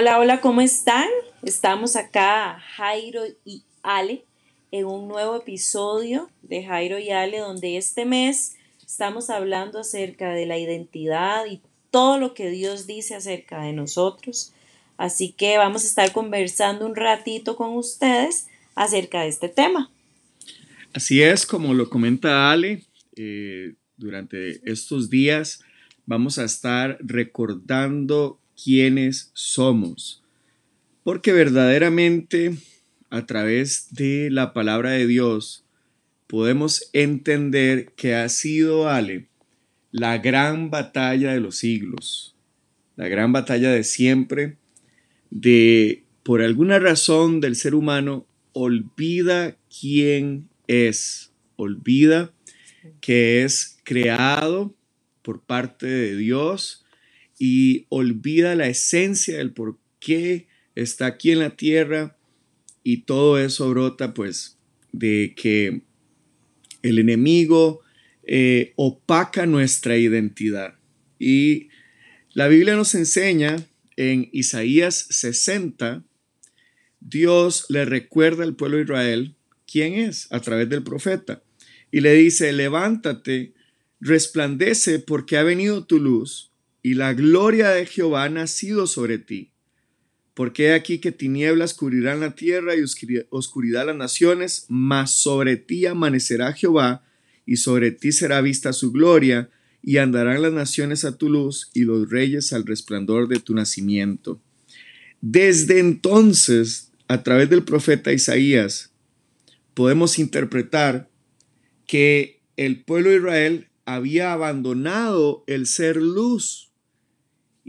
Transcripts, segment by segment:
Hola, hola, ¿cómo están? Estamos acá, Jairo y Ale, en un nuevo episodio de Jairo y Ale, donde este mes estamos hablando acerca de la identidad y todo lo que Dios dice acerca de nosotros. Así que vamos a estar conversando un ratito con ustedes acerca de este tema. Así es, como lo comenta Ale, eh, durante estos días vamos a estar recordando quiénes somos. Porque verdaderamente a través de la palabra de Dios podemos entender que ha sido, Ale, la gran batalla de los siglos, la gran batalla de siempre, de por alguna razón del ser humano olvida quién es, olvida que es creado por parte de Dios y olvida la esencia del por qué está aquí en la tierra y todo eso brota pues de que el enemigo eh, opaca nuestra identidad. Y la Biblia nos enseña en Isaías 60, Dios le recuerda al pueblo de Israel quién es a través del profeta y le dice, levántate, resplandece porque ha venido tu luz y la gloria de Jehová ha nacido sobre ti. Porque he aquí que tinieblas cubrirán la tierra y oscuridad las naciones, mas sobre ti amanecerá Jehová, y sobre ti será vista su gloria, y andarán las naciones a tu luz y los reyes al resplandor de tu nacimiento. Desde entonces, a través del profeta Isaías, podemos interpretar que el pueblo de Israel había abandonado el ser luz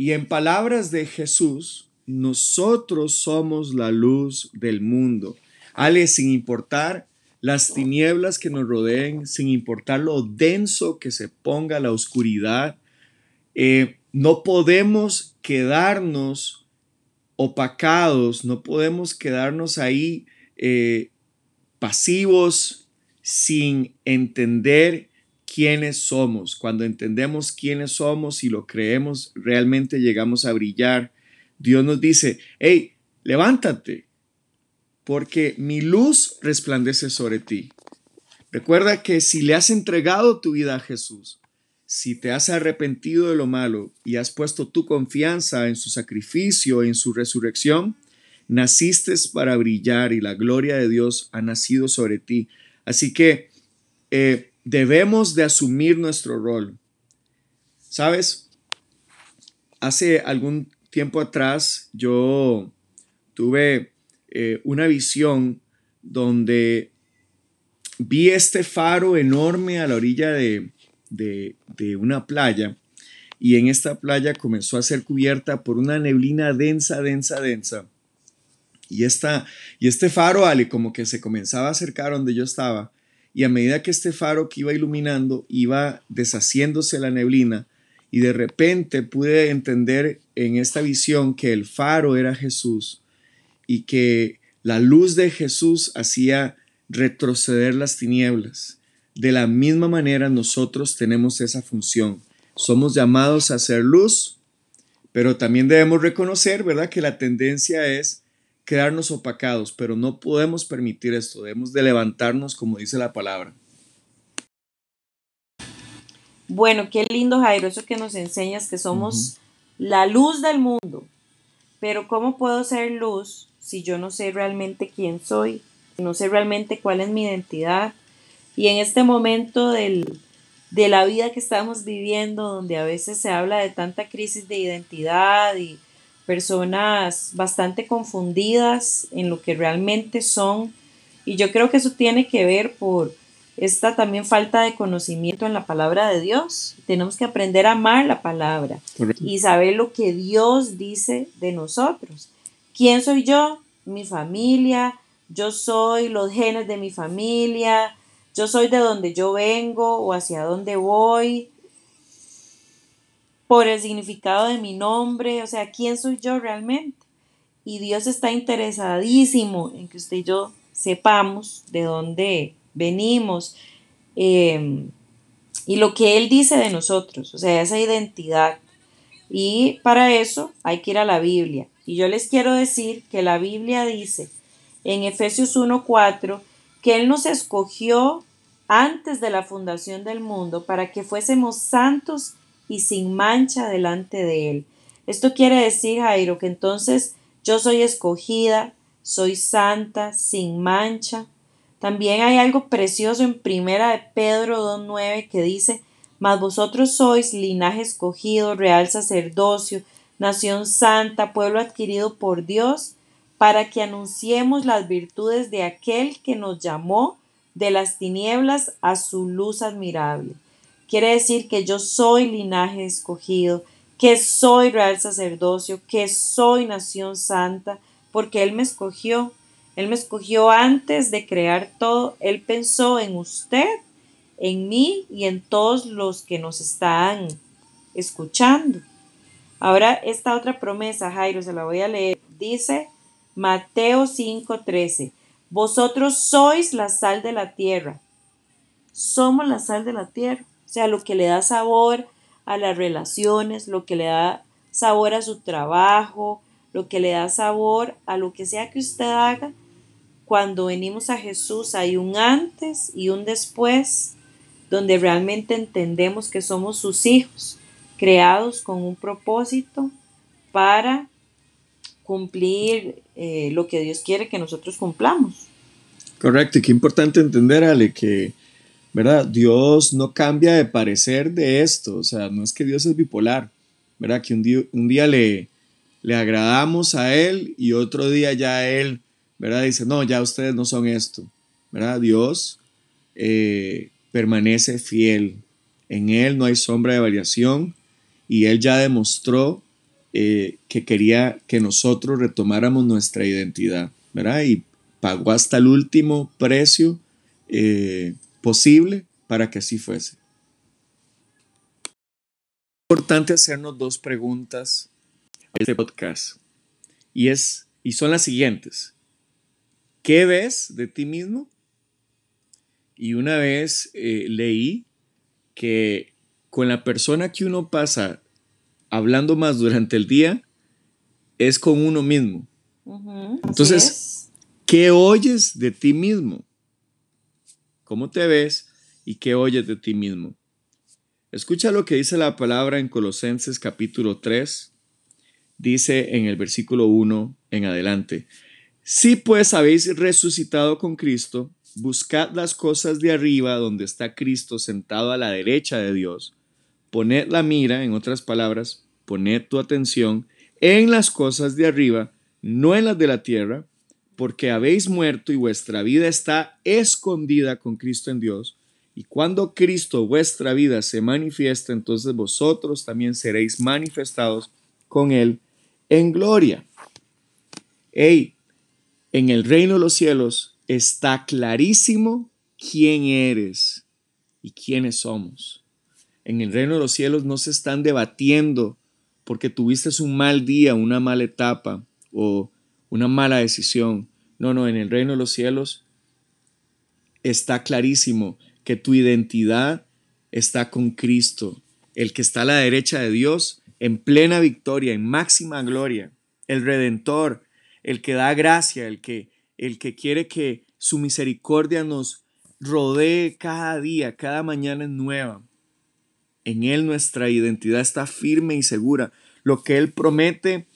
y en palabras de Jesús, nosotros somos la luz del mundo. Ale, sin importar las tinieblas que nos rodeen, sin importar lo denso que se ponga la oscuridad, eh, no podemos quedarnos opacados, no podemos quedarnos ahí eh, pasivos sin entender quiénes somos. Cuando entendemos quiénes somos y lo creemos, realmente llegamos a brillar. Dios nos dice, hey, levántate, porque mi luz resplandece sobre ti. Recuerda que si le has entregado tu vida a Jesús, si te has arrepentido de lo malo y has puesto tu confianza en su sacrificio, en su resurrección, naciste para brillar y la gloria de Dios ha nacido sobre ti. Así que eh, debemos de asumir nuestro rol. ¿Sabes? Hace algún tiempo atrás yo tuve eh, una visión donde vi este faro enorme a la orilla de, de, una playa y en esta playa comenzó a ser cubierta por una neblina densa, densa, densa. Y, esta, y este faro, Ale, como que se comenzaba a acercar donde yo estaba y a medida que este faro que iba iluminando iba deshaciéndose la neblina y de repente pude entender en esta visión que el faro era Jesús y que la luz de Jesús hacía retroceder las tinieblas. De la misma manera nosotros tenemos esa función. Somos llamados a ser luz, pero también debemos reconocer, ¿verdad?, que la tendencia es quedarnos opacados, pero no podemos permitir esto, debemos de levantarnos como dice la palabra. Bueno, qué lindo Jairo, eso que nos enseñas que somos la luz del mundo, pero ¿cómo puedo ser luz si yo no sé realmente quién soy? No sé realmente cuál es mi identidad. Y en este momento del, de la vida que estamos viviendo, donde a veces se habla de tanta crisis de identidad y personas bastante confundidas en lo que realmente son. Y yo creo que eso tiene que ver por esta también falta de conocimiento en la palabra de Dios. Tenemos que aprender a amar la palabra y saber lo que Dios dice de nosotros. ¿Quién soy yo? Mi familia. Yo soy los genes de mi familia. Yo soy de donde yo vengo o hacia dónde voy por el significado de mi nombre, o sea, quién soy yo realmente. Y Dios está interesadísimo en que usted y yo sepamos de dónde venimos em, y lo que Él dice de nosotros, o sea, esa identidad. Y para eso hay que ir a la Biblia. Y yo les quiero decir que la Biblia dice en Efesios 1:4 que Él nos escogió antes de la fundación del mundo para que fuésemos santos y sin mancha delante de Él. Esto quiere decir, Jairo, que entonces yo soy escogida, soy santa, sin mancha. También hay algo precioso en Primera de Pedro 2.9 que dice, mas vosotros sois linaje escogido, real sacerdocio, nación santa, pueblo adquirido por Dios, para que anunciemos las virtudes de aquel que nos llamó de las tinieblas a su luz admirable. Quiere decir que yo soy linaje escogido, que soy real sacerdocio, que soy nación santa, porque Él me escogió. Él me escogió antes de crear todo. Él pensó en usted, en mí y en todos los que nos están escuchando. Ahora, esta otra promesa, Jairo, se la voy a leer. Dice Mateo 5:13, vosotros sois la sal de la tierra. Somos la sal de la tierra. O sea, lo que le da sabor a las relaciones, lo que le da sabor a su trabajo, lo que le da sabor a lo que sea que usted haga. Cuando venimos a Jesús hay un antes y un después, donde realmente entendemos que somos sus hijos, creados con un propósito para cumplir eh, lo que Dios quiere que nosotros cumplamos. Correcto, y qué importante entender, Ale, que ¿verdad? Dios no cambia de parecer de esto, o sea, no es que Dios es bipolar, ¿verdad? Que un día, le, le agradamos a Él y otro día ya Él, ¿verdad? Dice, no, ya ustedes no son esto, ¿verdad? Dios eh, permanece fiel, en Él no hay sombra de variación y Él ya demostró eh, que quería que nosotros retomáramos nuestra identidad, ¿verdad? Y pagó hasta el último precio. Eh, posible para que así fuese. Es importante hacernos dos preguntas en este podcast y, es, y son las siguientes. ¿Qué ves de ti mismo? Y una vez eh, leí que con la persona que uno pasa hablando más durante el día es con uno mismo. Entonces, ¿qué oyes de ti mismo? Cómo te ves y qué oyes de ti mismo. Escucha lo que dice la palabra en Colosenses capítulo 3. Dice en el versículo 1 en adelante, si pues habéis resucitado con Cristo, buscad las cosas de arriba donde está Cristo sentado a la derecha de Dios. Poned la mira, en otras palabras, poned tu atención en las cosas de arriba, no en las de la tierra, porque habéis muerto y vuestra vida está escondida con Cristo en Dios. Y cuando Cristo vuestra vida se manifiesta, entonces vosotros también seréis manifestados con Él en gloria. Hey, en el reino de los cielos está clarísimo quién eres y quiénes somos. En el reino de los cielos no se están debatiendo porque tuviste un mal día, una mala etapa o una mala decisión. No, no, en el reino de los cielos está clarísimo que tu identidad está con Cristo, el que está a la derecha de Dios, en plena victoria, en máxima gloria, el redentor, el que da gracia, el que, el que quiere que su misericordia nos rodee cada día, cada mañana es nueva. En Él nuestra identidad está firme y segura. Lo que Él promete,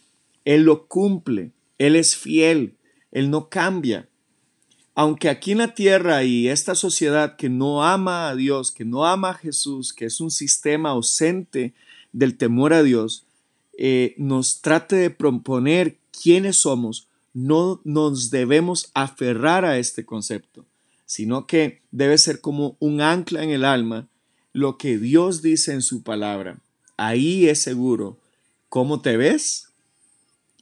Él lo cumple. Él es fiel. Él no cambia. Aunque aquí en la tierra y esta sociedad que no ama a Dios, que no ama a Jesús, que es un sistema ausente del temor a Dios, eh, nos trate de proponer quiénes somos, no nos debemos aferrar a este concepto, sino que debe ser como un ancla en el alma lo que Dios dice en su palabra. Ahí es seguro cómo te ves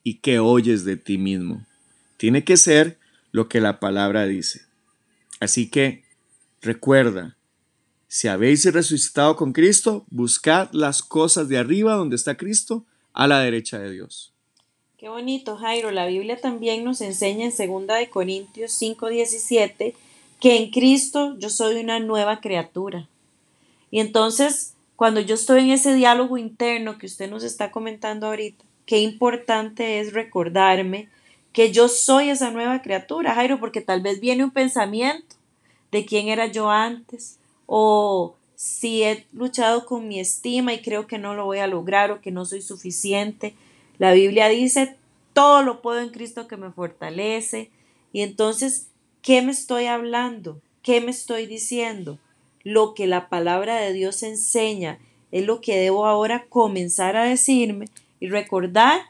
y qué oyes de ti mismo. Tiene que ser lo que la palabra dice. Así que recuerda, si habéis resucitado con Cristo, buscad las cosas de arriba donde está Cristo, a la derecha de Dios. Qué bonito, Jairo. La Biblia también nos enseña en 2 de Corintios 5:17 que en Cristo yo soy una nueva criatura. Y entonces, cuando yo estoy en ese diálogo interno que usted nos está comentando ahorita, qué importante es recordarme que yo soy esa nueva criatura, Jairo, porque tal vez viene un pensamiento de quién era yo antes, o si he luchado con mi estima y creo que no lo voy a lograr o que no soy suficiente. La Biblia dice, todo lo puedo en Cristo que me fortalece. Y entonces, ¿qué me estoy hablando? ¿Qué me estoy diciendo? Lo que la palabra de Dios enseña es lo que debo ahora comenzar a decirme y recordar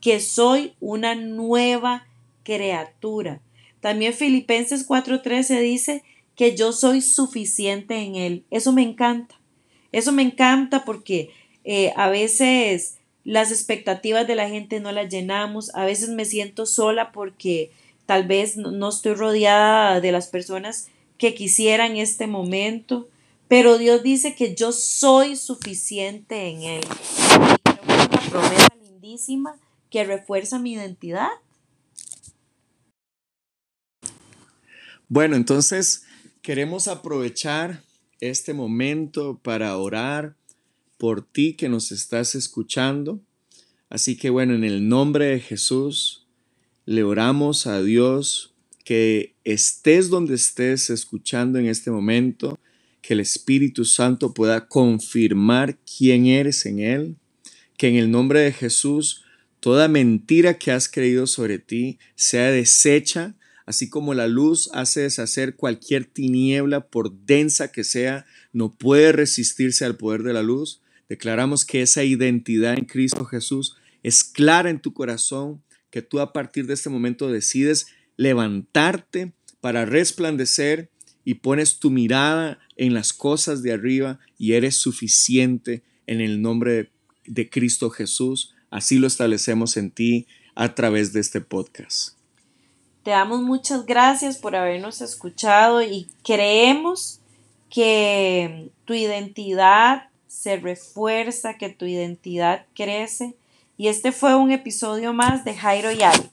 que soy una nueva criatura. También Filipenses 4:13 dice que yo soy suficiente en Él. Eso me encanta. Eso me encanta porque eh, a veces las expectativas de la gente no las llenamos, a veces me siento sola porque tal vez no, estoy rodeada de las personas que quisieran este momento, pero Dios dice que yo soy suficiente en Él. Una promesa lindísima que refuerza mi identidad. Bueno, entonces queremos aprovechar este momento para orar por ti que nos estás escuchando. Así que bueno, en el nombre de Jesús, le oramos a Dios que estés donde estés escuchando en este momento, que el Espíritu Santo pueda confirmar quién eres en Él, que en el nombre de Jesús toda mentira que has creído sobre ti sea deshecha Así como la luz hace deshacer cualquier tiniebla, por densa que sea, no puede resistirse al poder de la luz, declaramos que esa identidad en Cristo Jesús es clara en tu corazón, que tú a partir de este momento decides levantarte para resplandecer y pones tu mirada en las cosas de arriba y eres suficiente en el nombre de Cristo Jesús. Así lo establecemos en ti a través de este podcast. Te damos muchas gracias por habernos escuchado y creemos que tu identidad se refuerza, que tu identidad crece. Y este fue un episodio más de Jairo y Ali.